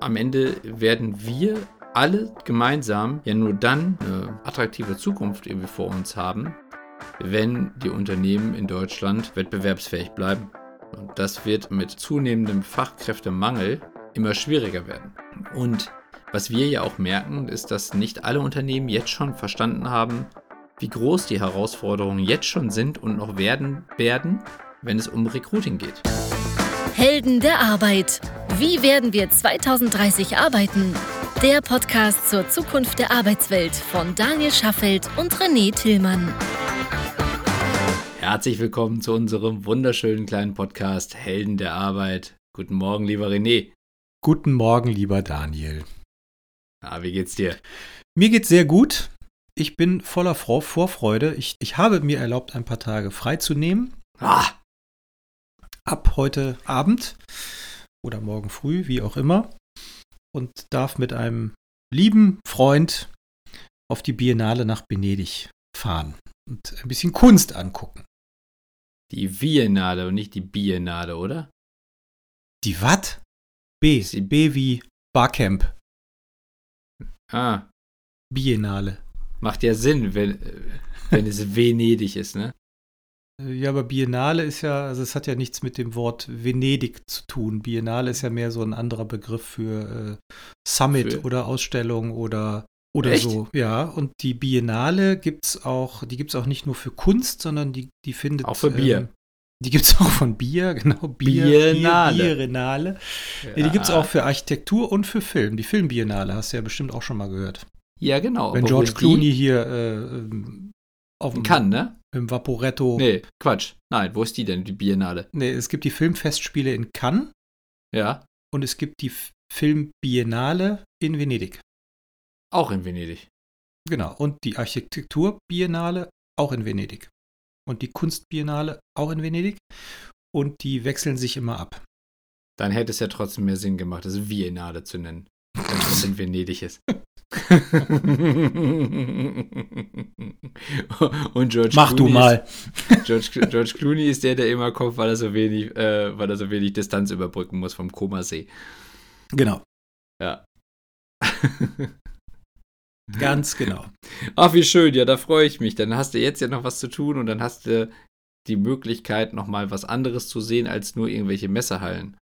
am Ende werden wir alle gemeinsam ja nur dann eine attraktive Zukunft irgendwie vor uns haben, wenn die Unternehmen in Deutschland wettbewerbsfähig bleiben. Und das wird mit zunehmendem Fachkräftemangel immer schwieriger werden. Und was wir ja auch merken, ist, dass nicht alle Unternehmen jetzt schon verstanden haben, wie groß die Herausforderungen jetzt schon sind und noch werden werden, wenn es um Recruiting geht. Helden der Arbeit. Wie werden wir 2030 arbeiten? Der Podcast zur Zukunft der Arbeitswelt von Daniel Schaffelt und René Tillmann. Herzlich willkommen zu unserem wunderschönen kleinen Podcast Helden der Arbeit. Guten Morgen, lieber René. Guten Morgen, lieber Daniel. Ah, wie geht's dir? Mir geht's sehr gut. Ich bin voller Vorfreude. Ich, ich habe mir erlaubt, ein paar Tage frei zu nehmen. Ah, Ab heute Abend oder morgen früh, wie auch immer. Und darf mit einem lieben Freund auf die Biennale nach Venedig fahren und ein bisschen Kunst angucken. die Biennale und nicht die Biennale, oder? Die wat? B. Sie- B wie Barcamp. Ah, Biennale. macht ja Sinn, wenn, äh, wenn es Venedig ist, ne? Ja, aber Biennale ist ja, also es hat ja nichts mit dem Wort Venedig zu tun. Biennale ist ja mehr so ein anderer Begriff für äh, Summit Für- oder Ausstellung oder, oder Echt? so. Ja, und die Biennale gibt's auch, die gibt's auch nicht nur für Kunst, sondern die, die findet. Auch für Bier. Ähm, die gibt's auch von Bier, genau. Bier, Biennale. Bier, Biennale. Ja, die gibt's auch für Architektur und für Film. Die Filmbiennale hast du ja bestimmt auch schon mal gehört. Ja, genau. Wenn George? Clooney hier äh, ähm, auf dem, kann, ne? Im Vaporetto Nee, Quatsch. Nein, wo ist die denn, die Biennale? Nee, es gibt die Filmfestspiele in Cannes Ja, und es gibt die Filmbiennale in Venedig. auch in Venedig. Genau. Und die Architekturbiennale auch in Venedig. Und die Kunstbiennale auch in Venedig. Und die wechseln sich immer ab. Dann hätte es ja trotzdem mehr Sinn gemacht, es Biennale zu nennen, wenn es in Venedig ist. Und George Mach du Clooney mal. Ist, George, George Clooney ist der, der immer kommt, weil er so wenig, äh, weil er so wenig Distanz überbrücken muss vom Komasee. Genau. Ja. Ganz genau. Ach, wie schön, ja, da freue ich mich. Dann hast du jetzt ja noch was zu tun und dann hast du die Möglichkeit, nochmal was anderes zu sehen als nur irgendwelche Messehallen.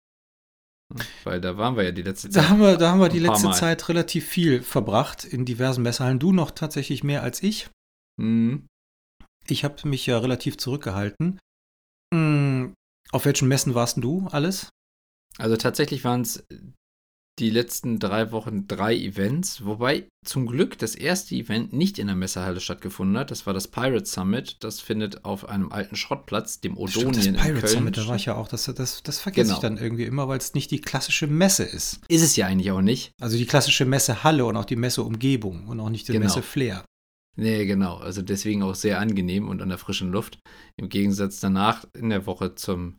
Weil da waren wir ja die letzte Zeit. Da haben wir, da haben wir die letzte Mal. Zeit relativ viel verbracht in diversen Messehallen. Du noch tatsächlich mehr als ich. Mhm. Ich habe mich ja relativ zurückgehalten. Hm, Auf welchen Messen warst du alles? Also tatsächlich waren es die letzten drei Wochen drei Events, wobei zum Glück das erste Event nicht in der Messehalle stattgefunden hat. Das war das Pirate Summit. Das findet auf einem alten Schrottplatz, dem Odonien Stimmt, das in Pirate Köln. Summit, da war ich ja auch. Das, das, das vergesse ich Genau. dann irgendwie immer, weil es nicht die klassische Messe ist. Ist es ja eigentlich auch nicht. Also die klassische Messehalle und auch die Messeumgebung und auch nicht die Genau. Messe Flair. Nee, genau. Also deswegen auch sehr angenehm und an der frischen Luft. Im Gegensatz danach in der Woche zum,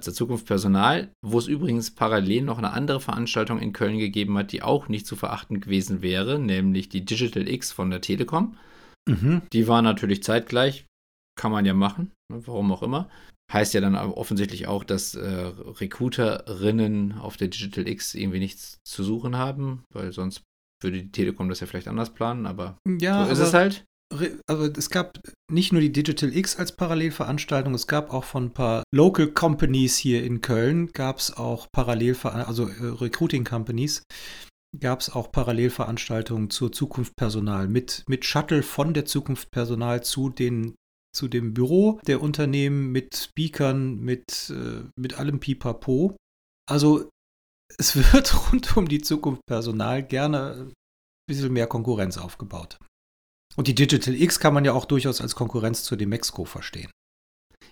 zur Zukunft Personal, wo es übrigens parallel noch eine andere Veranstaltung in Köln gegeben hat, die auch nicht zu verachten gewesen wäre, nämlich die Digital X von der Telekom. Mhm. Die war natürlich zeitgleich, kann man ja machen, ne, warum auch immer. Heißt ja dann offensichtlich auch, dass äh, Recruiterinnen auf der Digital X irgendwie nichts zu suchen haben, weil sonst würde die Telekom das ja vielleicht anders planen, aber Ja, so ist es halt. Also es gab nicht nur die Digital X als Parallelveranstaltung, es gab auch von ein paar Local Companies hier in Köln, gab es auch Parallelveranstaltungen, also äh, Recruiting Companies, gab es auch Parallelveranstaltungen zur Zukunft Personal mit, mit Shuttle von der Zukunft Personal zu den zu dem Büro der Unternehmen mit Speakern, mit, äh, mit allem Pipapo. Also es wird rund um die Zukunft Personal gerne ein bisschen mehr Konkurrenz aufgebaut. Und die Digital X kann man ja auch durchaus als Konkurrenz zur Demexco verstehen.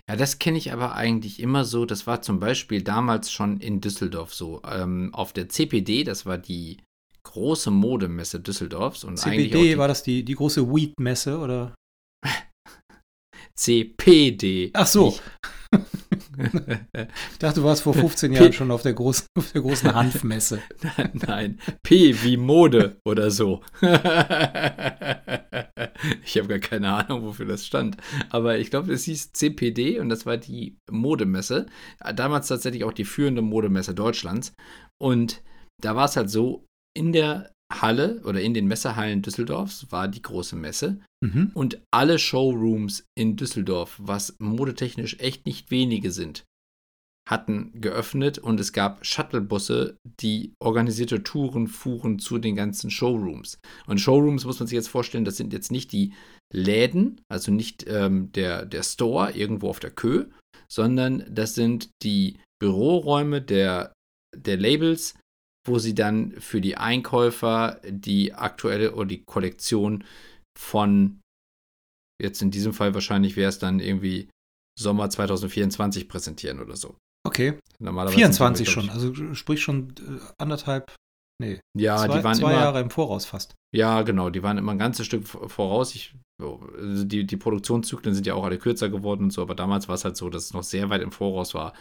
Ja, das kenne ich aber eigentlich immer so. Das war zum Beispiel damals schon in Düsseldorf so. Ähm, auf der CPD, das war die große Modemesse Düsseldorfs und die war das die, die große Weed-Messe oder? CPD. Ach so. Nicht- Ich dachte, du warst vor 15 Jahren schon auf der großen, auf der großen Hanfmesse. Nein, P wie Mode oder so. ich habe gar keine Ahnung, wofür das stand. Aber ich glaube, es hieß CPD und das war die Modemesse. Damals tatsächlich auch die führende Modemesse Deutschlands. Und da war es halt so, in der Halle oder in den Messehallen Düsseldorfs war die große Messe Mhm. und alle Showrooms in Düsseldorf, was modetechnisch echt nicht wenige sind, hatten geöffnet und es gab Shuttlebusse, die organisierte Touren fuhren zu den ganzen Showrooms. Und Showrooms muss man sich jetzt vorstellen, das sind jetzt nicht die Läden, also nicht ähm, der, der Store irgendwo auf der Kö, sondern das sind die Büroräume der, der Labels, wo sie dann für die Einkäufer die aktuelle oder die Kollektion von, jetzt in diesem Fall wahrscheinlich wäre es dann irgendwie Sommer 2024 präsentieren oder so. Okay. Normalerweise 24 sind wir, schon, also sprich schon äh, anderthalb, nee, Ja, zwei, die waren zwei immer, Jahre im Voraus fast. Ja, genau, die waren immer ein ganzes Stück voraus. Ich, also die, die Produktionszyklen sind ja auch alle kürzer geworden und so, aber damals war es halt so, dass es noch sehr weit im Voraus war,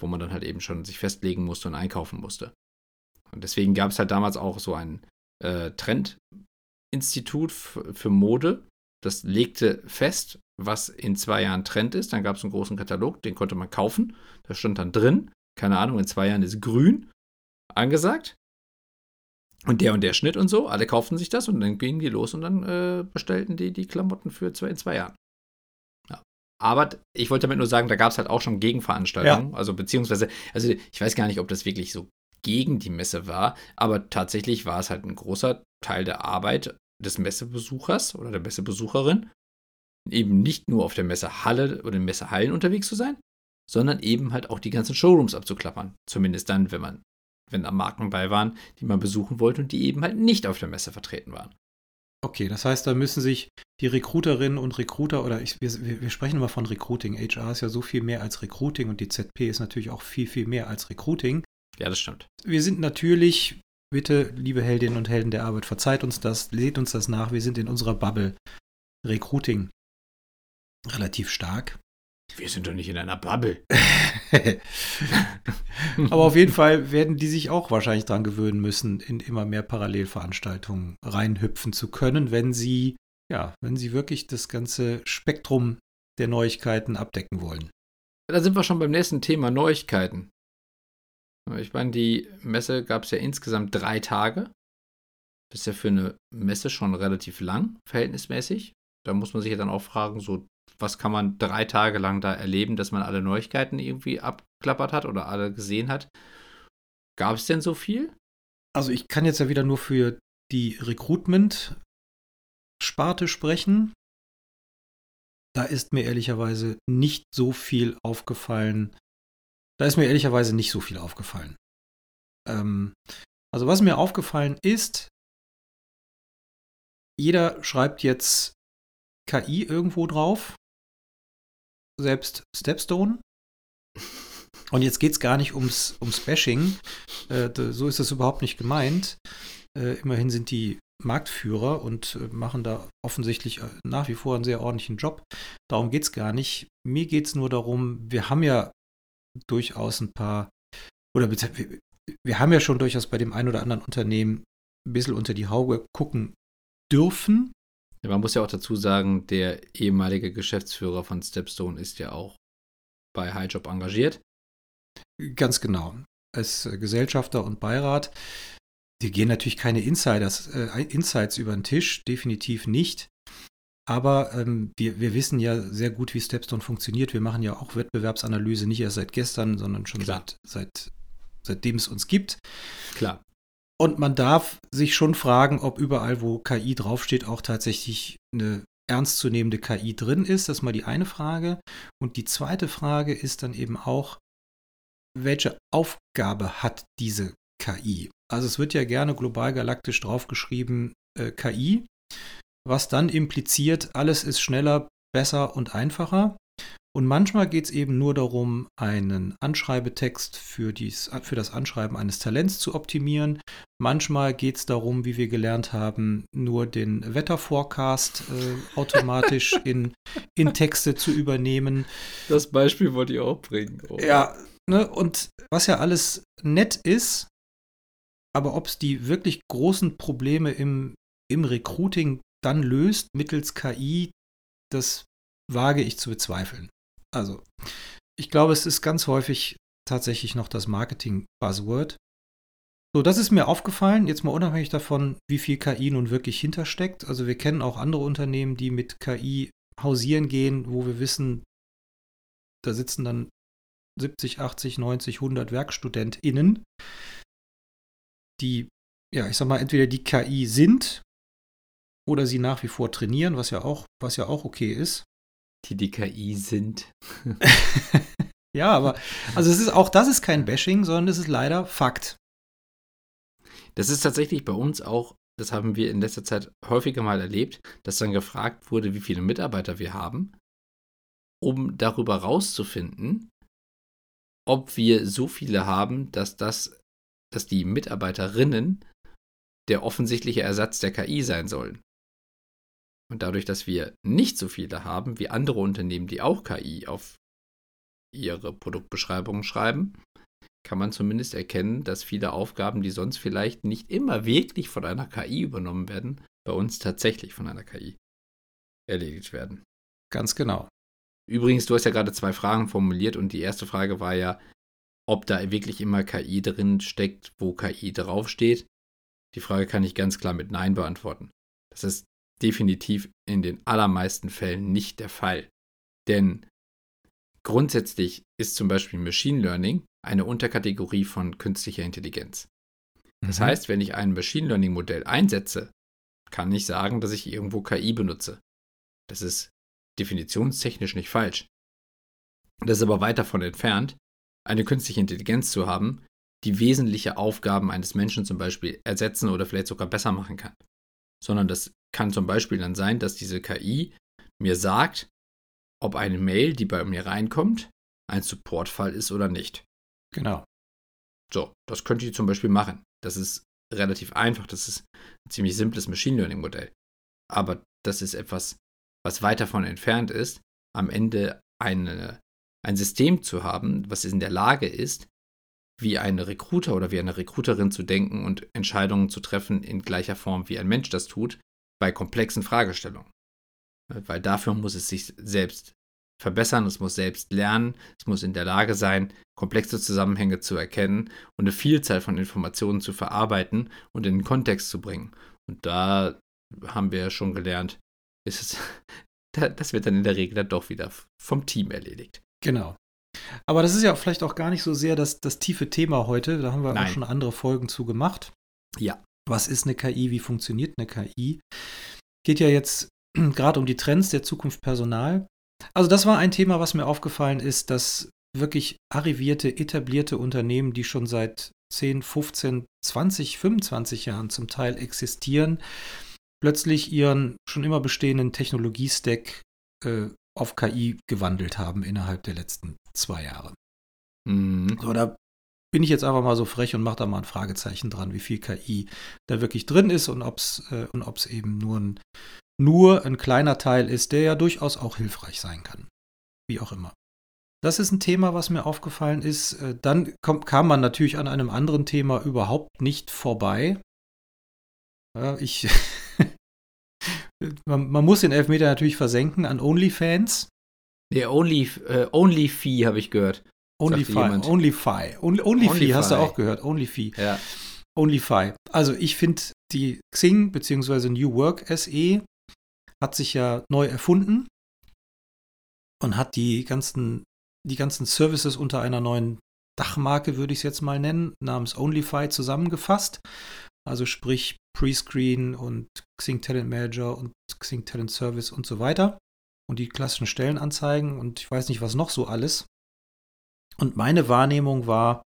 wo man dann halt eben schon sich festlegen musste und einkaufen musste. Und deswegen gab es halt damals auch so ein äh, Trendinstitut für Mode. Das legte fest, was in zwei Jahren Trend ist. Dann gab es einen großen Katalog, den konnte man kaufen. Da stand dann drin, keine Ahnung, in zwei Jahren ist grün angesagt. Und der und der Schnitt und so, alle kauften sich das und dann gingen die los und dann äh, bestellten die die Klamotten für zwei, in zwei Jahren. Ja. Aber ich wollte damit nur sagen, da gab es halt auch schon Gegenveranstaltungen. Also beziehungsweise, also ich weiß gar nicht, ob das wirklich so gegen die Messe war, aber tatsächlich war es halt ein großer Teil der Arbeit des Messebesuchers oder der Messebesucherin, eben nicht nur auf der Messehalle oder den Messehallen unterwegs zu sein, sondern eben halt auch die ganzen Showrooms abzuklappern. Zumindest dann, wenn man wenn da Marken bei waren, die man besuchen wollte und die eben halt nicht auf der Messe vertreten waren. Okay, das heißt, da müssen sich die Recruiterinnen und Recruiter oder ich, wir, wir wir sprechen immer von Recruiting. HR ist ja so viel mehr als Recruiting und die ZP ist natürlich auch viel, viel mehr als Recruiting. Ja, das stimmt. Wir sind natürlich, bitte, liebe Heldinnen und Helden der Arbeit, verzeiht uns das, seht uns das nach, wir sind in unserer Bubble Recruiting relativ stark. Wir sind doch nicht in einer Bubble. Aber auf jeden Fall werden die sich auch wahrscheinlich dran gewöhnen müssen, in immer mehr Parallelveranstaltungen reinhüpfen zu können, wenn sie, ja, wenn sie wirklich das ganze Spektrum der Neuigkeiten abdecken wollen. Da sind wir schon beim nächsten Thema Neuigkeiten. Ich meine, die Messe gab es ja insgesamt drei Tage. Das ist ja für eine Messe schon relativ lang, verhältnismäßig. Da muss man sich ja dann auch fragen, so, was kann man drei Tage lang da erleben, dass man alle Neuigkeiten irgendwie abklappert hat oder alle gesehen hat? Gab es denn so viel? Also ich kann jetzt ja wieder nur für die Recruitment-Sparte sprechen. Da ist mir ehrlicherweise nicht so viel aufgefallen. Da ist mir ehrlicherweise nicht so viel aufgefallen. Ähm, also was mir aufgefallen ist, jeder schreibt jetzt KI irgendwo drauf, selbst Stepstone. Und jetzt geht es gar nicht ums, ums Bashing. Äh, so ist das überhaupt nicht gemeint. Äh, immerhin sind die Marktführer und äh, machen da offensichtlich äh, nach wie vor einen sehr ordentlichen Job. Darum geht es gar nicht. Mir geht es nur darum, wir haben ja durchaus ein paar, oder wir haben ja schon durchaus bei dem einen oder anderen Unternehmen ein bisschen unter die Haube gucken dürfen. Ja, man muss ja auch dazu sagen, der ehemalige Geschäftsführer von Stepstone ist ja auch bei Highjob engagiert. Ganz genau. Als äh, Gesellschafter und Beirat. Die gehen natürlich keine Insiders, äh, Insights über den Tisch, definitiv nicht. Aber ähm, wir, wir wissen ja sehr gut, wie Stepstone funktioniert. Wir machen ja auch Wettbewerbsanalyse nicht erst seit gestern, sondern schon Klar. seit, seit, seitdem es uns gibt. Klar. Und man darf sich schon fragen, ob überall, wo KI draufsteht, auch tatsächlich eine ernstzunehmende KI drin ist. Das ist mal die eine Frage. Und die zweite Frage ist dann eben auch, welche Aufgabe hat diese KI? Also es wird ja gerne global galaktisch draufgeschrieben äh, KI, was dann impliziert, alles ist schneller, besser und einfacher. Und manchmal geht es eben nur darum, einen Anschreibetext für, dies, für das Anschreiben eines Talents zu optimieren. Manchmal geht es darum, wie wir gelernt haben, nur den Wetterforecast äh, automatisch in, in Texte zu übernehmen. Das Beispiel wollte ich auch bringen. Oh. Ja, ne, und was ja alles nett ist, aber ob es die wirklich großen Probleme im, im Recruiting dann löst mittels KI, das wage ich zu bezweifeln. Also, ich glaube, es ist ganz häufig tatsächlich noch das Marketing-Buzzword. So, das ist mir aufgefallen, jetzt mal unabhängig davon, wie viel KI nun wirklich hintersteckt. Also wir kennen auch andere Unternehmen, die mit KI hausieren gehen, wo wir wissen, da sitzen dann 70, 80, 90, 100 WerkstudentInnen, die, ja, ich sag mal, entweder die KI sind oder sie nach wie vor trainieren, was ja auch, was ja auch okay ist. Die die KI sind. ja, aber also es ist auch das ist kein Bashing, sondern es ist leider Fakt. Das ist tatsächlich bei uns auch, das haben wir in letzter Zeit häufiger mal erlebt, dass dann gefragt wurde, wie viele Mitarbeiter wir haben, um darüber rauszufinden, ob wir so viele haben, dass das, dass die Mitarbeiterinnen der offensichtliche Ersatz der KI sein sollen. Und dadurch, dass wir nicht so viele haben wie andere Unternehmen, die auch KI auf ihre Produktbeschreibungen schreiben, kann man zumindest erkennen, dass viele Aufgaben, die sonst vielleicht nicht immer wirklich von einer KI übernommen werden, bei uns tatsächlich von einer KI erledigt werden. Ganz genau. Übrigens, du hast ja gerade zwei Fragen formuliert und die erste Frage war ja, ob da wirklich immer KI drin steckt, wo KI draufsteht. Die Frage kann ich ganz klar mit Nein beantworten. Das ist definitiv in den allermeisten Fällen nicht der Fall. Denn grundsätzlich ist zum Beispiel Machine Learning eine Unterkategorie von künstlicher Intelligenz. Das mhm. heißt, wenn ich ein Machine Learning Modell einsetze, kann ich sagen, dass ich irgendwo KI benutze. Das ist definitionstechnisch nicht falsch. Das ist aber weit davon entfernt, eine künstliche Intelligenz zu haben, die wesentliche Aufgaben eines Menschen zum Beispiel ersetzen oder vielleicht sogar besser machen kann. Sondern das kann zum Beispiel dann sein, dass diese KI mir sagt, ob eine Mail, die bei mir reinkommt, ein Supportfall ist oder nicht. Genau. So, das könnte ich zum Beispiel machen. Das ist relativ einfach. Das ist ein ziemlich simples Machine Learning Modell. Aber das ist etwas, was weit davon entfernt ist, am Ende eine, ein System zu haben, was in der Lage ist, wie ein Recruiter oder wie eine Recruiterin zu denken und Entscheidungen zu treffen in gleicher Form, wie ein Mensch das tut, bei komplexen Fragestellungen. Weil dafür muss es sich selbst verbessern, es muss selbst lernen, es muss in der Lage sein, komplexe Zusammenhänge zu erkennen und eine Vielzahl von Informationen zu verarbeiten und in den Kontext zu bringen. Und da haben wir schon gelernt, ist es, das wird dann in der Regel dann doch wieder vom Team erledigt. Genau. Aber das ist ja vielleicht auch gar nicht so sehr das, das tiefe Thema heute. Da haben wir Nein. auch schon andere Folgen zu gemacht. Ja. Was ist eine KI? Wie funktioniert eine KI? Geht ja jetzt gerade um die Trends der Zukunft Personal. Also das war ein Thema, was mir aufgefallen ist, dass wirklich arrivierte, etablierte Unternehmen, die schon seit 10, 15, 20, 25 Jahren zum Teil existieren, plötzlich ihren schon immer bestehenden Technologiestack äh, auf KI gewandelt haben innerhalb der letzten zwei Jahre. Mhm. So, da bin ich jetzt einfach mal so frech und mache da mal ein Fragezeichen dran, wie viel KI da wirklich drin ist und ob es äh, eben nur ein nur ein kleiner Teil ist, der ja durchaus auch hilfreich sein kann. Wie auch immer. Das ist ein Thema, was mir aufgefallen ist. Äh, dann kam, kam man natürlich an einem anderen Thema überhaupt nicht vorbei. Ja, ich. man, man, muss den Elfmeter natürlich versenken an OnlyFans. Der Only, äh, Only Fee habe ich gehört. OnlyFi, OnlyFi. Only, Only hast du auch gehört. OnlyFi. Ja. OnlyFi. Also ich finde die Xing bzw. New Work SE hat sich ja neu erfunden und hat die ganzen, die ganzen Services unter einer neuen Dachmarke, würde ich es jetzt mal nennen, namens OnlyFi zusammengefasst. Also sprich Prescreen und Xing Talent Manager und Xing Talent Service und so weiter. Und die klassischen Stellenanzeigen und ich weiß nicht, was noch so alles. Und meine Wahrnehmung war,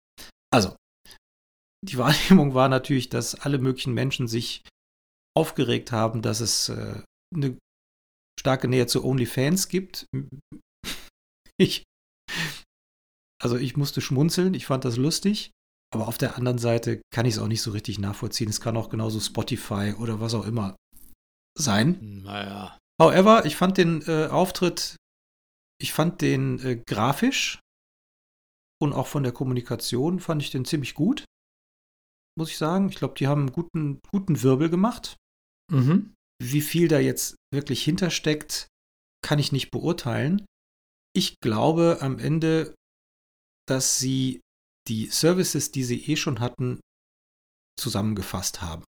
also, die Wahrnehmung war natürlich, dass alle möglichen Menschen sich aufgeregt haben, dass es äh, eine starke Nähe zu OnlyFans gibt. Ich, also ich musste schmunzeln, ich fand das lustig, aber auf der anderen Seite kann ich es auch nicht so richtig nachvollziehen. Es kann auch genauso Spotify oder was auch immer sein. Naja. However, ich fand den äh, Auftritt, ich fand den äh, grafisch und auch von der Kommunikation fand ich den ziemlich gut, muss ich sagen. Ich glaube, die haben einen guten, guten Wirbel gemacht. Mhm. Wie viel da jetzt wirklich hintersteckt, kann ich nicht beurteilen. Ich glaube am Ende, dass sie die Services, die sie eh schon hatten, zusammengefasst haben.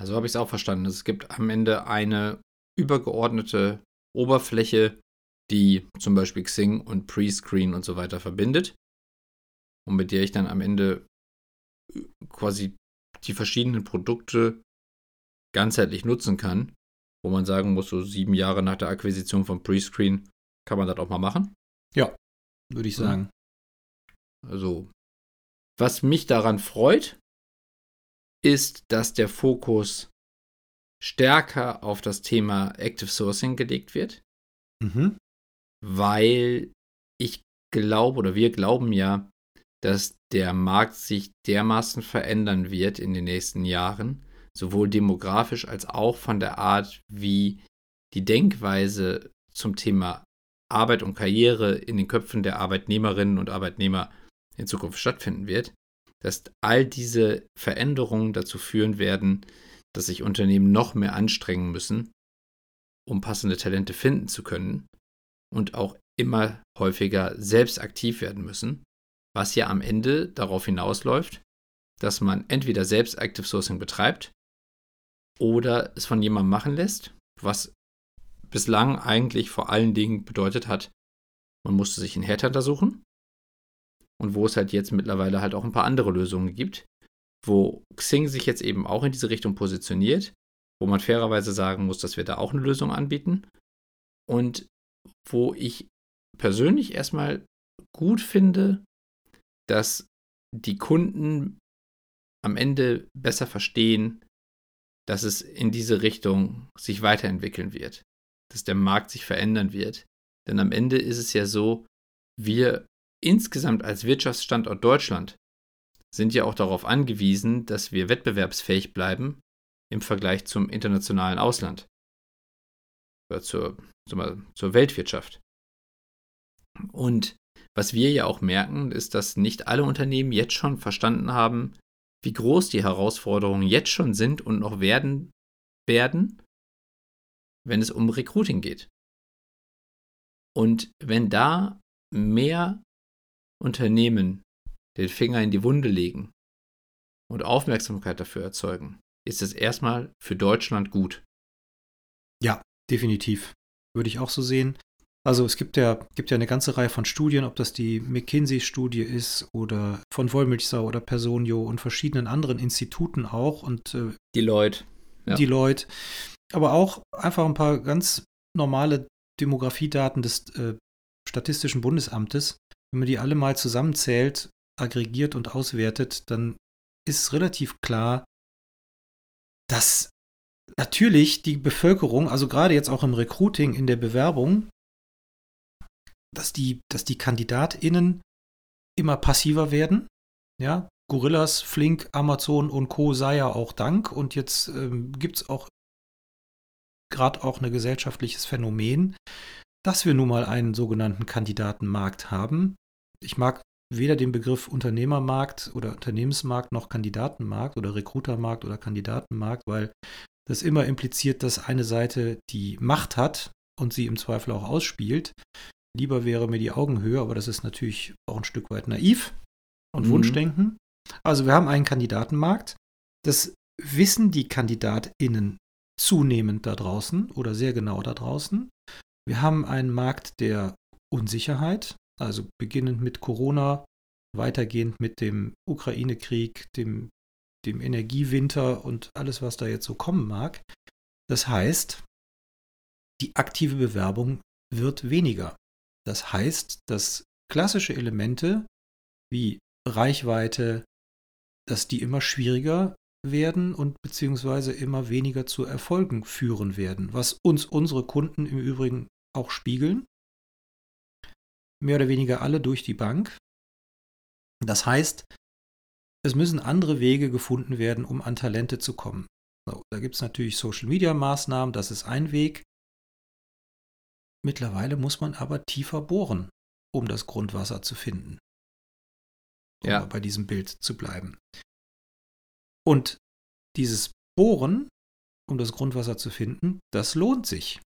Also habe ich es auch verstanden. Es gibt am Ende eine übergeordnete Oberfläche, die zum Beispiel Xing und Prescreen und so weiter verbindet und mit der ich dann am Ende äh, quasi die verschiedenen Produkte ganzheitlich nutzen kann, wo man sagen muss, so sieben Jahre nach der Akquisition von Prescreen kann man das auch mal machen. Ja, würde ich sagen. Also, was mich daran freut, ist, dass der Fokus stärker auf das Thema Active Sourcing gelegt wird, Mhm. weil ich glaube oder wir glauben ja, dass der Markt sich dermaßen verändern wird in den nächsten Jahren, sowohl demografisch als auch von der Art, wie die Denkweise zum Thema Arbeit und Karriere in den Köpfen der Arbeitnehmerinnen und Arbeitnehmer in Zukunft stattfinden wird, dass all diese Veränderungen dazu führen werden, dass sich Unternehmen noch mehr anstrengen müssen, um passende Talente finden zu können und auch immer häufiger selbst aktiv werden müssen, was ja am Ende darauf hinausläuft, dass man entweder selbst Active Sourcing betreibt oder es von jemandem machen lässt, was bislang eigentlich vor allen Dingen bedeutet hat, man musste sich einen Headhunter suchen und wo es halt jetzt mittlerweile halt auch ein paar andere Lösungen gibt, wo Xing sich jetzt eben auch in diese Richtung positioniert, wo man fairerweise sagen muss, dass wir da auch eine Lösung anbieten und wo ich persönlich erstmal gut finde, dass die Kunden am Ende besser verstehen, dass es in diese Richtung sich weiterentwickeln wird, dass der Markt sich verändern wird. Denn am Ende ist es ja so, wir insgesamt als Wirtschaftsstandort Deutschland sind ja auch darauf angewiesen, dass wir wettbewerbsfähig bleiben im Vergleich zum internationalen Ausland oder zur, zur Weltwirtschaft. Und was wir ja auch merken, ist, dass nicht alle Unternehmen jetzt schon verstanden haben, wie groß die Herausforderungen jetzt schon sind und noch werden werden, wenn es um Recruiting geht. Und wenn da mehr Unternehmen den Finger in die Wunde legen und Aufmerksamkeit dafür erzeugen, ist es erstmal für Deutschland gut. Ja, definitiv. Würde ich auch so sehen. Also es gibt ja, gibt ja eine ganze Reihe von Studien, ob das die McKinsey-Studie ist oder von Wollmilchsau oder Personio und verschiedenen anderen Instituten auch und äh, Deloitte. Ja. Deloitte. Aber auch einfach ein paar ganz normale Demografiedaten des äh, Statistischen Bundesamtes. Wenn man die alle mal zusammenzählt, aggregiert und auswertet, dann ist relativ klar, dass natürlich die Bevölkerung, also gerade jetzt auch im Recruiting, in der Bewerbung, dass die, dass die KandidatInnen immer passiver werden. Ja, Gorillas, Flink, Amazon und Co. sei ja auch Dank. Und jetzt ähm, gibt es auch gerade auch ein gesellschaftliches Phänomen, dass wir nun mal einen sogenannten Kandidatenmarkt haben. Ich mag weder den Begriff Unternehmermarkt oder Unternehmensmarkt noch Kandidatenmarkt oder Recruitermarkt oder Kandidatenmarkt, weil das immer impliziert, dass eine Seite die Macht hat und sie im Zweifel auch ausspielt. Lieber wäre mir die Augenhöhe, aber das ist natürlich auch ein Stück weit naiv und mhm. Wunschdenken. Also wir haben einen Kandidatenmarkt. Das wissen die KandidatInnen zunehmend da draußen oder sehr genau da draußen. Wir haben einen Markt der Unsicherheit, also beginnend mit Corona, weitergehend mit dem Ukraine-Krieg, dem, dem Energiewinter und alles, was da jetzt so kommen mag. Das heißt, die aktive Bewerbung wird weniger. Das heißt, dass klassische Elemente wie Reichweite, dass die immer schwieriger werden und beziehungsweise immer weniger zu Erfolgen führen werden, was uns unsere Kunden im Übrigen auch spiegeln. Mehr oder weniger alle durch die Bank. Das heißt, es müssen andere Wege gefunden werden, um an Talente zu kommen. So, da gibt es natürlich Social-Media-Maßnahmen, das ist ein Weg. Mittlerweile muss man aber tiefer bohren, um das Grundwasser zu finden. Um ja. bei diesem Bild zu bleiben. Und dieses Bohren, um das Grundwasser zu finden, das lohnt sich.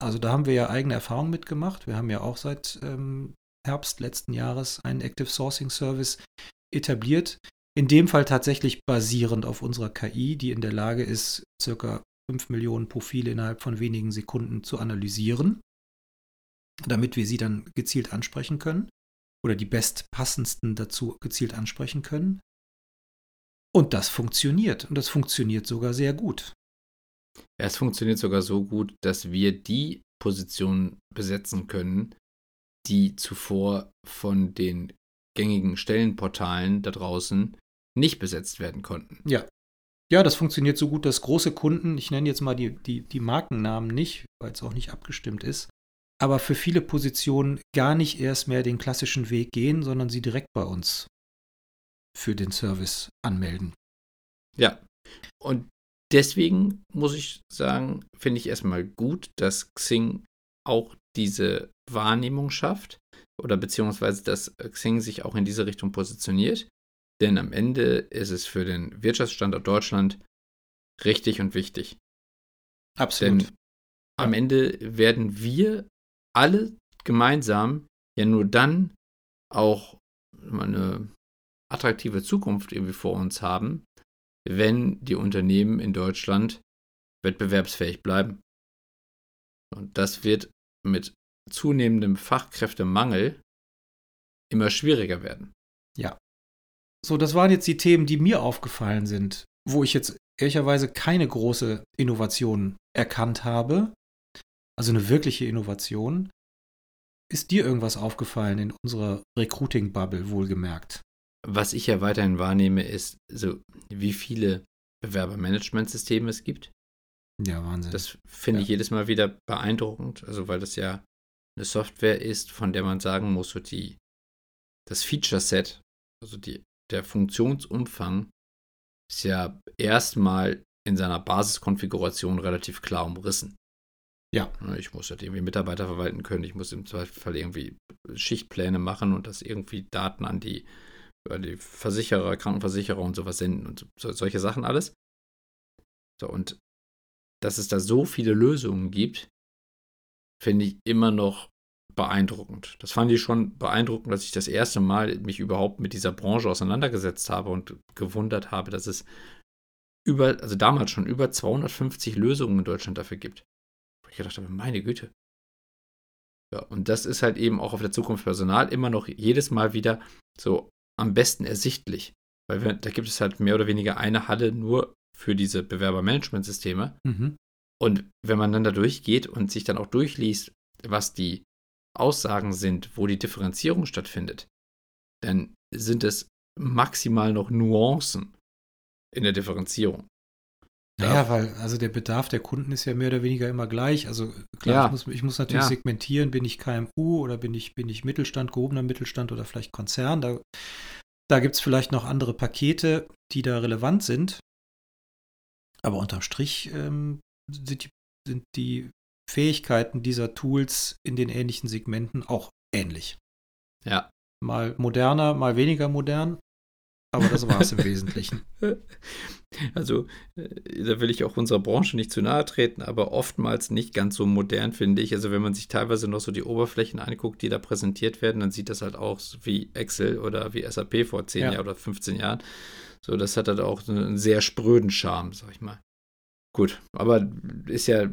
Also da haben wir ja eigene Erfahrungen mitgemacht. Wir haben ja auch seit ähm, Herbst letzten Jahres einen Active Sourcing Service etabliert, In dem Fall tatsächlich basierend auf unserer KI, die in der Lage ist, circa 5 Millionen Profile innerhalb von wenigen Sekunden zu analysieren, damit wir sie dann gezielt ansprechen können oder die bestpassendsten dazu gezielt ansprechen können. Und das funktioniert. Und das funktioniert sogar sehr gut. Es funktioniert sogar so gut, dass wir die Position besetzen können, die zuvor von den gängigen Stellenportalen da draußen nicht besetzt werden konnten. Ja. Ja, das funktioniert so gut, dass große Kunden, ich nenne jetzt mal die, die, die Markennamen nicht, weil es auch nicht abgestimmt ist, aber für viele Positionen gar nicht erst mehr den klassischen Weg gehen, sondern sie direkt bei uns für den Service anmelden. Ja. Und deswegen muss ich sagen, finde ich erstmal gut, dass Xing auch diese Wahrnehmung schafft oder beziehungsweise dass Xing sich auch in diese Richtung positioniert. Denn am Ende ist es für den Wirtschaftsstandort Deutschland richtig und wichtig. Absolut. Denn am Ende werden wir alle gemeinsam ja nur dann auch eine attraktive Zukunft irgendwie vor uns haben, wenn die Unternehmen in Deutschland wettbewerbsfähig bleiben. Und das wird mit zunehmendem Fachkräftemangel immer schwieriger werden. Ja. So, das waren jetzt die Themen, die mir aufgefallen sind, wo ich jetzt ehrlicherweise keine große Innovation erkannt habe. Also eine wirkliche Innovation. Ist dir irgendwas aufgefallen in unserer Recruiting-Bubble, wohlgemerkt? Was ich ja weiterhin wahrnehme, ist so, wie viele Bewerbermanagementsysteme es gibt. Ja, Wahnsinn. Das finde Ja. ich jedes Mal wieder beeindruckend, also weil das ja eine Software ist, von der man sagen muss, so die, das Feature-Set, also die, der Funktionsumfang, ist ja erstmal in seiner Basiskonfiguration relativ klar umrissen. Ja. Ne, Ich muss halt irgendwie Mitarbeiter verwalten können, ich muss im Zweifelsfall irgendwie Schichtpläne machen und das irgendwie Daten an die, an die Versicherer, Krankenversicherer und sowas senden und so, solche Sachen alles. So, und dass es da so viele Lösungen gibt, finde ich immer noch beeindruckend. Das fand ich schon beeindruckend, dass ich das erste Mal mich überhaupt mit dieser Branche auseinandergesetzt habe und gewundert habe, dass es über, also damals schon über 250 Lösungen in Deutschland dafür gibt. Wo ich gedacht habe, meine Güte. Ja, und das ist halt eben auch auf der Zukunft Personal immer noch jedes Mal wieder so am besten ersichtlich. Weil wir, da gibt es halt mehr oder weniger eine Halle nur für diese Bewerbermanagementsysteme. Mhm. Und wenn man dann da durchgeht und sich dann auch durchliest, was die Aussagen sind, wo die Differenzierung stattfindet, dann sind es maximal noch Nuancen in der Differenzierung. Naja, weil also der Bedarf der Kunden ist ja mehr oder weniger immer gleich. Also klar, Ja. ich, muss, ich muss natürlich Ja. segmentieren, bin ich KMU oder bin ich, bin ich Mittelstand, gehobener Mittelstand oder vielleicht Konzern. Da, da gibt es vielleicht noch andere Pakete, die da relevant sind. Aber unterm Strich ähm, sind, die, sind die Fähigkeiten dieser Tools in den ähnlichen Segmenten auch ähnlich. Ja. Mal moderner, mal weniger modern. Aber das war es im Wesentlichen. Also, äh, da will ich auch unserer Branche nicht zu nahe treten, aber oftmals nicht ganz so modern, finde ich. Also, wenn man sich teilweise noch so die Oberflächen anguckt, die da präsentiert werden, dann sieht das halt auch wie Excel oder wie SAP vor 10 Ja. Jahren oder 15 Jahren. So, das hat halt auch einen sehr spröden Charme, sag ich mal. Gut, aber ist ja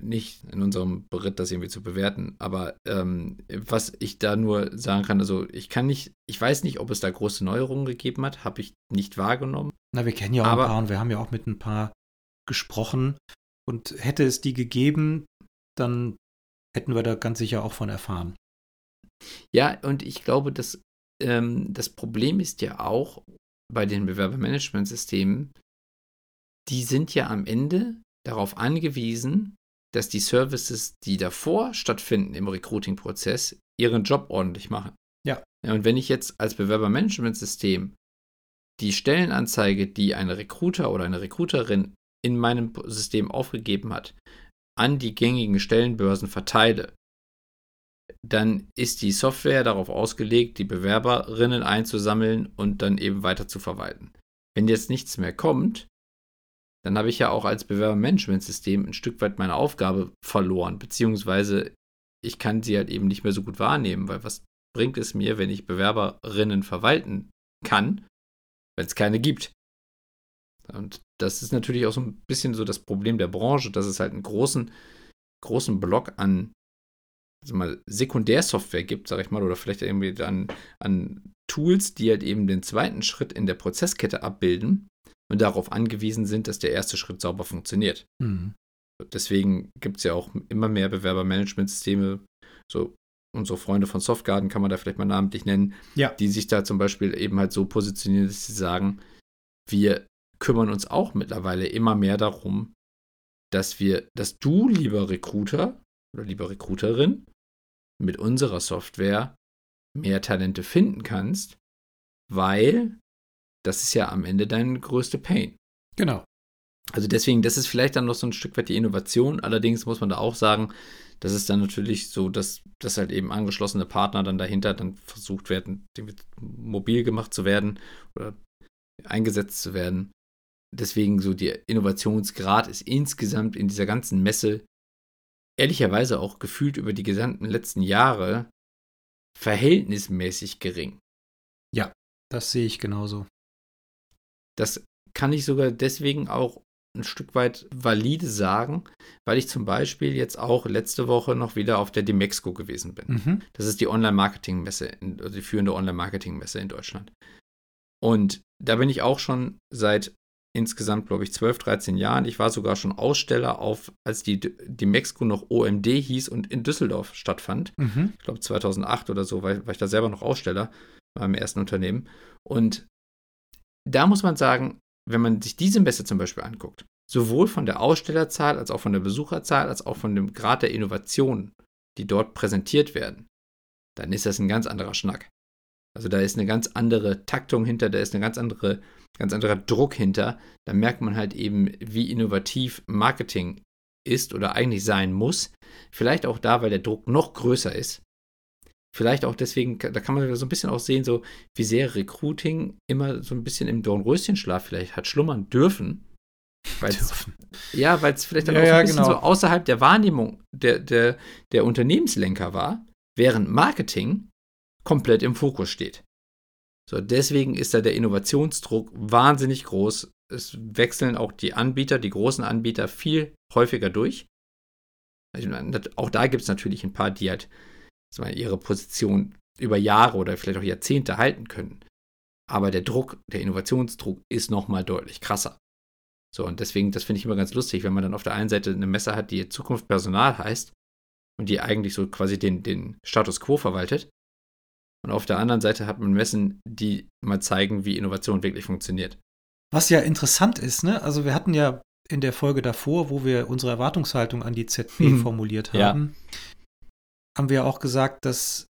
nicht in unserem Beritt, das irgendwie zu bewerten. Aber ähm, was ich da nur sagen kann, also ich kann nicht, ich weiß nicht, ob es da große Neuerungen gegeben hat, habe ich nicht wahrgenommen. Na, wir kennen ja auch Aber- ein paar und wir haben ja auch mit ein paar gesprochen. Und hätte es die gegeben, dann hätten wir da ganz sicher auch von erfahren. Ja, und ich glaube, dass ähm, das Problem ist ja auch bei den Bewerbermanagementsystemen, die sind ja am Ende darauf angewiesen, dass die Services, die davor stattfinden im Recruiting-Prozess, ihren Job ordentlich machen. Ja. Und wenn ich jetzt als Bewerbermanagementsystem die Stellenanzeige, die ein Recruiter oder eine Recruiterin in meinem System aufgegeben hat, an die gängigen Stellenbörsen verteile, dann ist die Software darauf ausgelegt, die Bewerberinnen einzusammeln und dann eben weiter zu verwalten. Wenn jetzt nichts mehr kommt, dann habe ich ja auch als Bewerbermanagementsystem ein Stück weit meine Aufgabe verloren, beziehungsweise ich kann sie halt eben nicht mehr so gut wahrnehmen, weil was bringt es mir, wenn ich Bewerberinnen verwalten kann, weil es keine gibt. Und das ist natürlich auch so ein bisschen so das Problem der Branche, dass es halt einen großen, großen Block an also mal Sekundärsoftware gibt, sag ich mal, oder vielleicht irgendwie an, an Tools, die halt eben den zweiten Schritt in der Prozesskette abbilden und darauf angewiesen sind, dass der erste Schritt sauber funktioniert. Mhm. Deswegen gibt es ja auch immer mehr Bewerbermanagementsysteme, so unsere Freunde von Softgarden kann man da vielleicht mal namentlich nennen, ja. die sich da zum Beispiel eben halt so positionieren, dass sie sagen, wir kümmern uns auch mittlerweile immer mehr darum, dass wir, dass du, lieber Recruiter oder lieber Recruiterin, mit unserer Software mehr Talente finden kannst, weil das ist ja am Ende dein größter Pain. Genau. Also deswegen, das ist vielleicht dann noch so ein Stück weit die Innovation. Allerdings muss man da auch sagen, das ist dann natürlich so, dass, dass halt eben angeschlossene Partner dann dahinter dann versucht werden, mobil gemacht zu werden oder eingesetzt zu werden. Deswegen so der Innovationsgrad ist insgesamt in dieser ganzen Messe ehrlicherweise auch gefühlt über die gesamten letzten Jahre verhältnismäßig gering. Ja, das sehe ich genauso. Das kann ich sogar deswegen auch ein Stück weit valide sagen, weil ich zum Beispiel jetzt auch letzte Woche noch wieder auf der Demexco gewesen bin. Mhm. Das ist die Online-Marketing-Messe, also die führende Online-Marketing-Messe in Deutschland. Und da bin ich auch schon seit insgesamt, glaube ich, 12, 13 Jahren. Ich war sogar schon Aussteller auf, als die, die Mexiko noch OMD hieß und in Düsseldorf stattfand. Mhm. Ich glaube 2008 oder so, war, war ich da selber noch Aussteller beim ersten Unternehmen. Und da muss man sagen, wenn man sich diese Messe zum Beispiel anguckt, sowohl von der Ausstellerzahl als auch von der Besucherzahl, als auch von dem Grad der Innovation, die dort präsentiert werden, dann ist das ein ganz anderer Schnack. Also da ist eine ganz andere Taktung hinter, da ist eine ganz andere, ganz anderer Druck hinter. Da merkt man halt eben, wie innovativ Marketing ist oder eigentlich sein muss. Vielleicht auch da, weil der Druck noch größer ist. Vielleicht auch deswegen, da kann man so ein bisschen auch sehen, so wie sehr Recruiting immer so ein bisschen im Dornröschenschlaf vielleicht hat schlummern dürfen. Weil's. Ja, weil es vielleicht dann ja, auch so ein bisschen genau. so außerhalb der Wahrnehmung der, der, der Unternehmenslenker war, während Marketing komplett im Fokus steht. So, deswegen ist da der Innovationsdruck wahnsinnig groß. Es wechseln auch die Anbieter, die großen Anbieter, viel häufiger durch. Auch da gibt es natürlich ein paar, die halt ihre Position über Jahre oder vielleicht auch Jahrzehnte halten können. Aber der Druck, der Innovationsdruck ist nochmal deutlich krasser. So, und deswegen, das finde ich immer ganz lustig, wenn man dann auf der einen Seite eine Messe hat, die Zukunft Personal heißt und die eigentlich so quasi den, den Status quo verwaltet. Und auf der anderen Seite hat man Messen, die mal zeigen, wie Innovation wirklich funktioniert. Was ja interessant ist, ne? Also wir hatten ja in der Folge davor, wo wir unsere Erwartungshaltung an die ZB hm. formuliert haben, ja. Haben wir auch gesagt, dass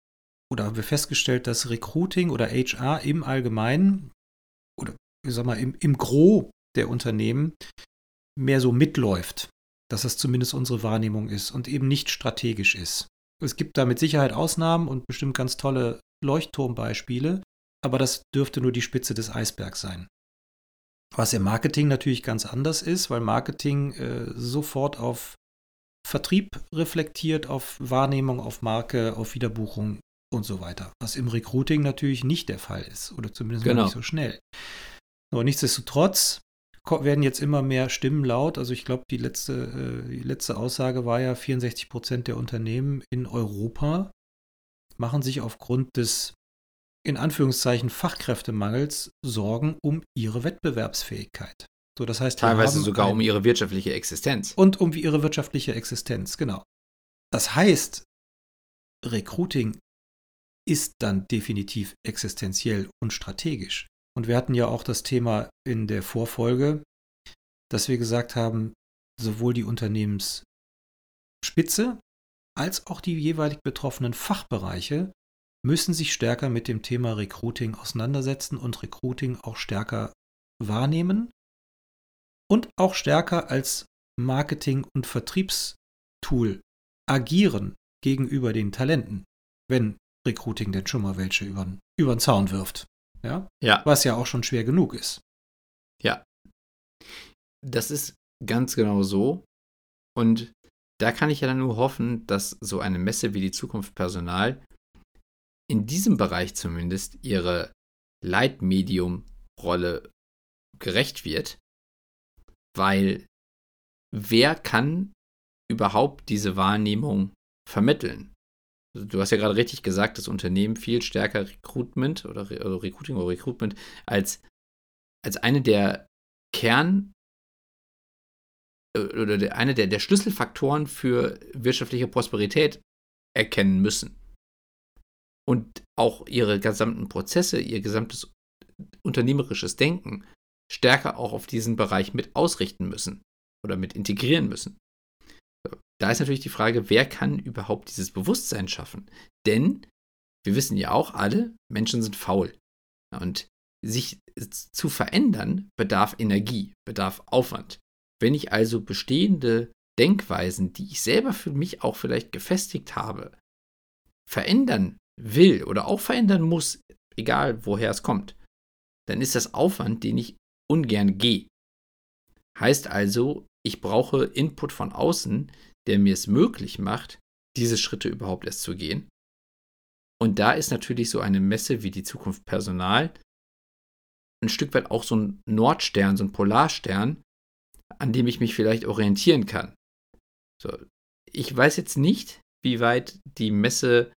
oder haben wir festgestellt, dass Recruiting oder HR im Allgemeinen oder ich sag mal im, im Gros der Unternehmen mehr so mitläuft. Dass das zumindest unsere Wahrnehmung ist und eben nicht strategisch ist. Es gibt da mit Sicherheit Ausnahmen und bestimmt ganz tolle Leuchtturmbeispiele, aber das dürfte nur die Spitze des Eisbergs sein. Was im Marketing natürlich ganz anders ist, weil Marketing äh, sofort auf Vertrieb reflektiert, auf Wahrnehmung, auf Marke, auf Wiederbuchung und so weiter. Was im Recruiting natürlich nicht der Fall ist oder zumindest genau. nicht so schnell. Aber nichtsdestotrotz werden jetzt immer mehr Stimmen laut. Also ich glaube, die letzte, äh, die letzte Aussage war ja, 64 Prozent der Unternehmen in Europa machen sich aufgrund des in Anführungszeichen Fachkräftemangels Sorgen um ihre Wettbewerbsfähigkeit. So, das heißt, teilweise sogar um ihre wirtschaftliche Existenz. Und um ihre wirtschaftliche Existenz, genau. Das heißt, Recruiting ist dann definitiv existenziell und strategisch. Und wir hatten ja auch das Thema in der Vorfolge, dass wir gesagt haben, sowohl die Unternehmensspitze als auch die jeweilig betroffenen Fachbereiche müssen sich stärker mit dem Thema Recruiting auseinandersetzen und Recruiting auch stärker wahrnehmen und auch stärker als Marketing- und Vertriebstool agieren gegenüber den Talenten, wenn Recruiting denn schon mal welche über, über den Zaun wirft. Ja? ja. Was ja auch schon schwer genug ist. Ja. Das ist ganz genau so. Und da kann ich ja dann nur hoffen, dass so eine Messe wie die Zukunft Personal in diesem Bereich zumindest ihre Leitmedium Rolle gerecht wird, weil wer kann überhaupt diese Wahrnehmung vermitteln? Also du hast ja gerade richtig gesagt, dass Unternehmen viel stärker Recruitment oder also Recruiting oder Recruitment als, als eine der Kern- äh, oder eine der, der Schlüsselfaktoren für wirtschaftliche Prosperität erkennen müssen. Und auch ihre gesamten Prozesse, ihr gesamtes unternehmerisches Denken stärker auch auf diesen Bereich mit ausrichten müssen oder mit integrieren müssen. Da ist natürlich die Frage, wer kann überhaupt dieses Bewusstsein schaffen? Denn wir wissen ja auch alle, Menschen sind faul. Und sich zu verändern bedarf Energie, bedarf Aufwand. Wenn ich also bestehende Denkweisen, die ich selber für mich auch vielleicht gefestigt habe, verändern will oder auch verändern muss, egal woher es kommt, dann ist das Aufwand, den ich ungern gehe. Heißt also, ich brauche Input von außen, der mir es möglich macht, diese Schritte überhaupt erst zu gehen. Und da ist natürlich so eine Messe wie die Zukunft Personal ein Stück weit auch so ein Nordstern, so ein Polarstern, an dem ich mich vielleicht orientieren kann. So, ich weiß jetzt nicht, wie weit die Messe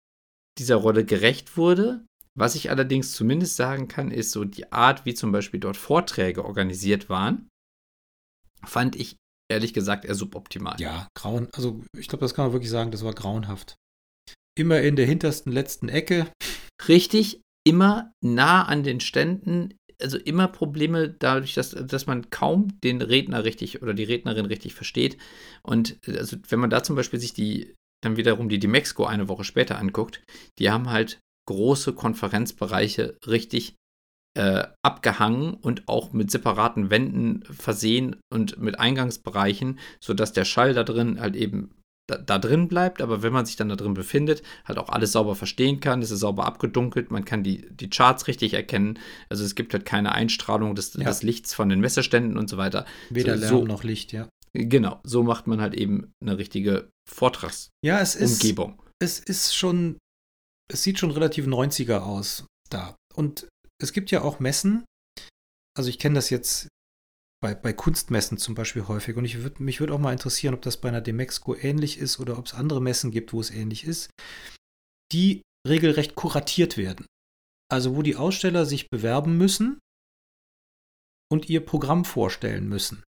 dieser Rolle gerecht wurde. Was ich allerdings zumindest sagen kann, ist so die Art, wie zum Beispiel dort Vorträge organisiert waren, fand ich ehrlich gesagt eher suboptimal. Ja, grauen, also ich glaube, das kann man wirklich sagen, das war grauenhaft. Immer in der hintersten letzten Ecke. Richtig, immer nah an den Ständen, also immer Probleme dadurch, dass, dass man kaum den Redner richtig oder die Rednerin richtig versteht. Und also wenn man da zum Beispiel sich die dann wiederum die Demexco eine Woche später anguckt, die haben halt große Konferenzbereiche richtig äh, abgehangen und auch mit separaten Wänden versehen und mit Eingangsbereichen, sodass der Schall da drin halt eben da, da, drin bleibt, aber wenn man sich dann da drin befindet, halt auch alles sauber verstehen kann. Es ist sauber abgedunkelt, man kann die, die Charts richtig erkennen. Also es gibt halt keine Einstrahlung des, ja. des Lichts von den Messeständen und so weiter. Weder so, Lärm so, noch Licht, ja. Genau, so macht man halt eben eine richtige Vortragsumgebung. Ja, es ist, es ist schon, es sieht schon relativ 90er aus da. Und es gibt ja auch Messen, also ich kenne das jetzt bei, bei Kunstmessen zum Beispiel häufig und ich würd, mich würde auch mal interessieren, ob das bei einer Demexco ähnlich ist oder ob es andere Messen gibt, wo es ähnlich ist, die regelrecht kuratiert werden. Also wo die Aussteller sich bewerben müssen und ihr Programm vorstellen müssen.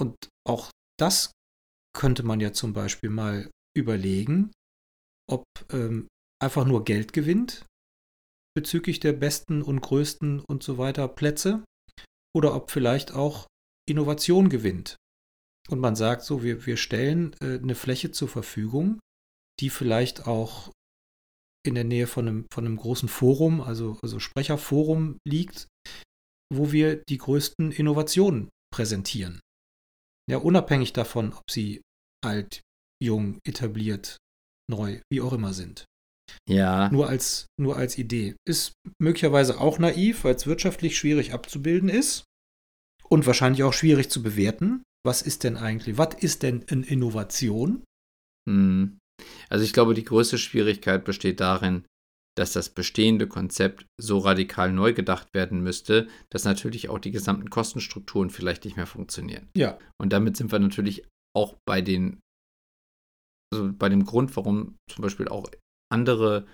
Und auch das könnte man ja zum Beispiel mal überlegen, ob ähm, einfach nur Geld gewinnt bezüglich der besten und größten und so weiter Plätze oder ob vielleicht auch Innovation gewinnt. Und man sagt so, wir, wir stellen äh, eine Fläche zur Verfügung, die vielleicht auch in der Nähe von einem, von einem großen Forum, also, also Sprecherforum liegt, wo wir die größten Innovationen präsentieren. Ja, unabhängig davon, ob sie alt, jung, etabliert, neu, wie auch immer sind. Ja. Nur als, nur als Idee. Ist möglicherweise auch naiv, weil es wirtschaftlich schwierig abzubilden ist und wahrscheinlich auch schwierig zu bewerten. Was ist denn eigentlich, was ist denn eine Innovation? Hm. Also ich glaube, die größte Schwierigkeit besteht darin, dass das bestehende Konzept so radikal neu gedacht werden müsste, dass natürlich auch die gesamten Kostenstrukturen vielleicht nicht mehr funktionieren. Ja. Und damit sind wir natürlich auch bei den, also bei dem Grund, warum zum Beispiel auch andere,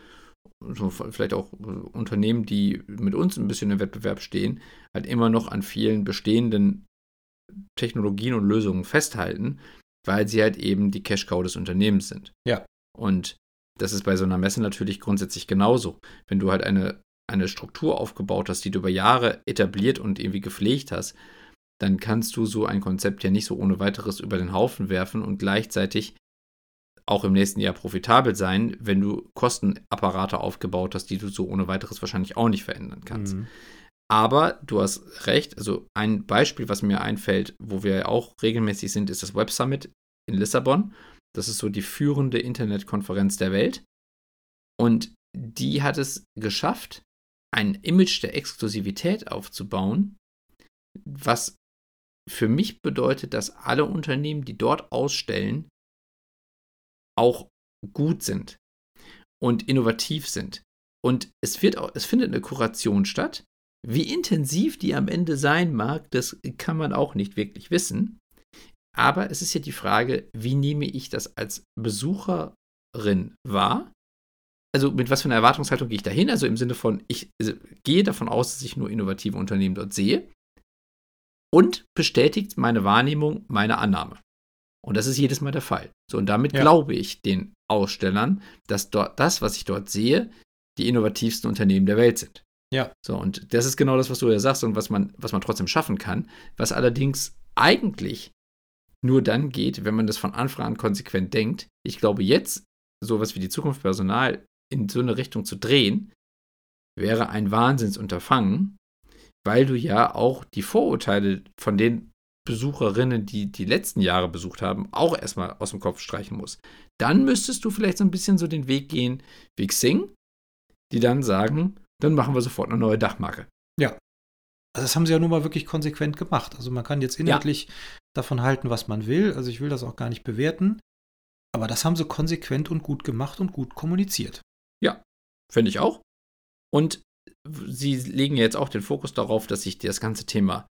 so vielleicht auch Unternehmen, die mit uns ein bisschen im Wettbewerb stehen, halt immer noch an vielen bestehenden Technologien und Lösungen festhalten, weil sie halt eben die Cash-Cow des Unternehmens sind. Ja. Und das ist bei so einer Messe natürlich grundsätzlich genauso. Wenn du halt eine, eine Struktur aufgebaut hast, die du über Jahre etabliert und irgendwie gepflegt hast, dann kannst du so ein Konzept ja nicht so ohne weiteres über den Haufen werfen und gleichzeitig auch im nächsten Jahr profitabel sein, wenn du Kostenapparate aufgebaut hast, die du so ohne weiteres wahrscheinlich auch nicht verändern kannst. Mhm. Aber du hast recht, also ein Beispiel, was mir einfällt, wo wir auch regelmäßig sind, ist das Web Summit in Lissabon. Das ist so die führende Internetkonferenz der Welt. Und die hat es geschafft, ein Image der Exklusivität aufzubauen, was für mich bedeutet, dass alle Unternehmen, die dort ausstellen, auch gut sind und innovativ sind. Und es, wird auch, es findet eine Kuration statt. Wie intensiv die am Ende sein mag, das kann man auch nicht wirklich wissen. Aber es ist ja die Frage, wie nehme ich das als Besucherin wahr? Also mit was für einer Erwartungshaltung gehe ich dahin? Also im Sinne von, ich also gehe davon aus, dass ich nur innovative Unternehmen dort sehe und bestätigt meine Wahrnehmung meine Annahme. Und das ist jedes Mal der Fall. So, und damit ja. glaube ich den Ausstellern, dass dort das, was ich dort sehe, die innovativsten Unternehmen der Welt sind. Ja. So, und das ist genau das, was du ja sagst und was man, was man trotzdem schaffen kann, was allerdings eigentlich nur dann geht, wenn man das von Anfang an konsequent denkt. Ich glaube, jetzt sowas wie die Zukunft Personal in so eine Richtung zu drehen, wäre ein Wahnsinnsunterfangen, weil du ja auch die Vorurteile von den Besucherinnen, die die letzten Jahre besucht haben, auch erstmal aus dem Kopf streichen musst. Dann müsstest du vielleicht so ein bisschen so den Weg gehen wie Xing, die dann sagen, dann machen wir sofort eine neue Dachmarke. Ja. Also das haben sie ja nun mal wirklich konsequent gemacht. Also man kann jetzt inhaltlich ja. davon halten, was man will. Also ich will das auch gar nicht bewerten. Aber das haben sie konsequent und gut gemacht und gut kommuniziert. Ja, finde ich auch. Und sie legen ja jetzt auch den Fokus darauf, dass sich das ganze Thema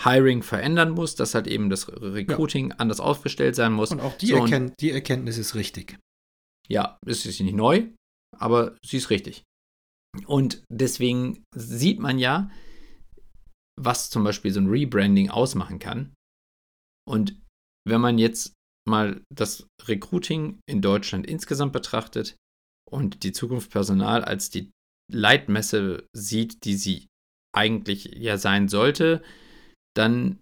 Hiring verändern muss, dass halt eben das Recruiting ja. anders aufgestellt sein muss. Und auch die, so, Erkennt die Erkenntnis ist richtig. Ja, es ist nicht neu, aber sie ist richtig. Und deswegen sieht man ja, was zum Beispiel so ein Rebranding ausmachen kann. Und wenn man jetzt mal das Recruiting in Deutschland insgesamt betrachtet und die Zukunft Personal als die Leitmesse sieht, die sie eigentlich ja sein sollte, dann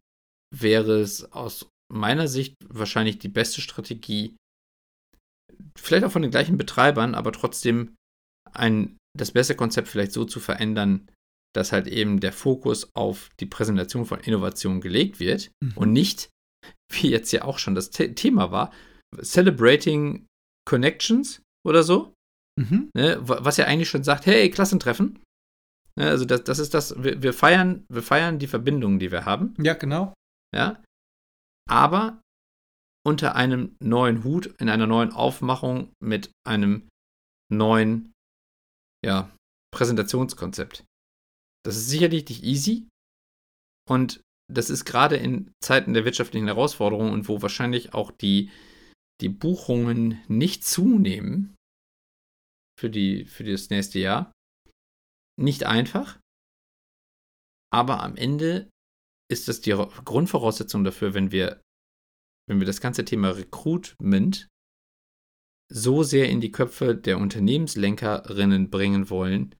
wäre es aus meiner Sicht wahrscheinlich die beste Strategie, vielleicht auch von den gleichen Betreibern, aber trotzdem ein, das beste Konzept vielleicht so zu verändern, dass halt eben der Fokus auf die Präsentation von Innovation gelegt wird mhm. und nicht, wie jetzt ja auch schon das The Thema war, Celebrating Connections oder so. Mhm. Ne, was ja eigentlich schon sagt, hey, Klassentreffen. Ja, also das, das ist das, wir, wir, feiern, wir feiern die Verbindungen, die wir haben. Ja, genau. Ja. Aber unter einem neuen Hut, in einer neuen Aufmachung mit einem neuen ja, Präsentationskonzept. Das ist sicherlich nicht easy. Und das ist gerade in Zeiten der wirtschaftlichen Herausforderungen und wo wahrscheinlich auch die, die Buchungen nicht zunehmen für, die, für das nächste Jahr, nicht einfach, aber am Ende ist das die Grundvoraussetzung dafür, wenn wir, wenn wir das ganze Thema Recruitment so sehr in die Köpfe der Unternehmenslenkerinnen bringen wollen,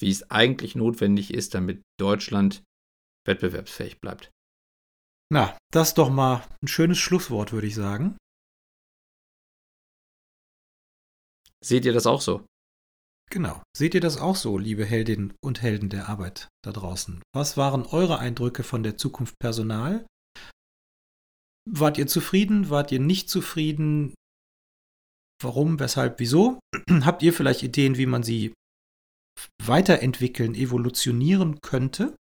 wie es eigentlich notwendig ist, damit Deutschland wettbewerbsfähig bleibt. Na, das ist doch mal ein schönes Schlusswort, würde ich sagen. Seht ihr das auch so? Genau. Seht ihr das auch so, liebe Heldinnen und Helden der Arbeit da draußen? Was waren eure Eindrücke von der Zukunft Personal? Wart ihr zufrieden? Wart ihr nicht zufrieden? Warum? Weshalb? Wieso? Habt ihr vielleicht Ideen, wie man sie weiterentwickeln, evolutionieren könnte,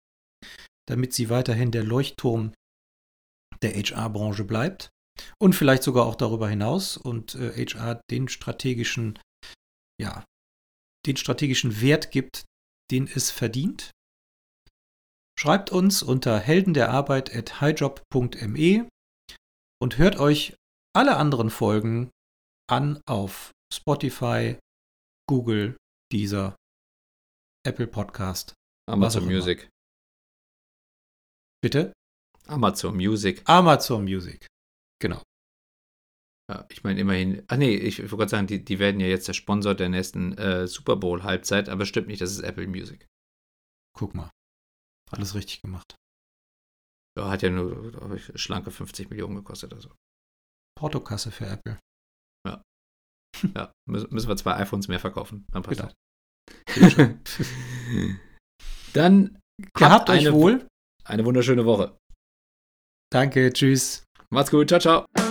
damit sie weiterhin der Leuchtturm der HR-Branche bleibt und vielleicht sogar auch darüber hinaus und äh, HR den strategischen ja, den strategischen Wert gibt, den es verdient? Schreibt uns unter heldenderarbeit at highjob.me und hört euch alle anderen Folgen an auf Spotify, Google, Deezer, Apple Podcast, Amazon Music. Bitte? Amazon Music. Amazon Music. Genau. Ja, ich meine immerhin, ach nee, ich wollte gerade sagen, die, die werden ja jetzt der Sponsor der nächsten äh, Super Bowl-Halbzeit, aber stimmt nicht, das ist Apple Music. Guck mal. Alles richtig gemacht. Ja, hat ja nur ich, schlanke 50 Millionen gekostet also. Portokasse für Apple. Ja. ja, müssen wir zwei iPhones mehr verkaufen. Dann passt genau. Dann habt euch eine, wohl. Eine wunderschöne Woche. Danke, tschüss. Macht's gut, ciao, ciao.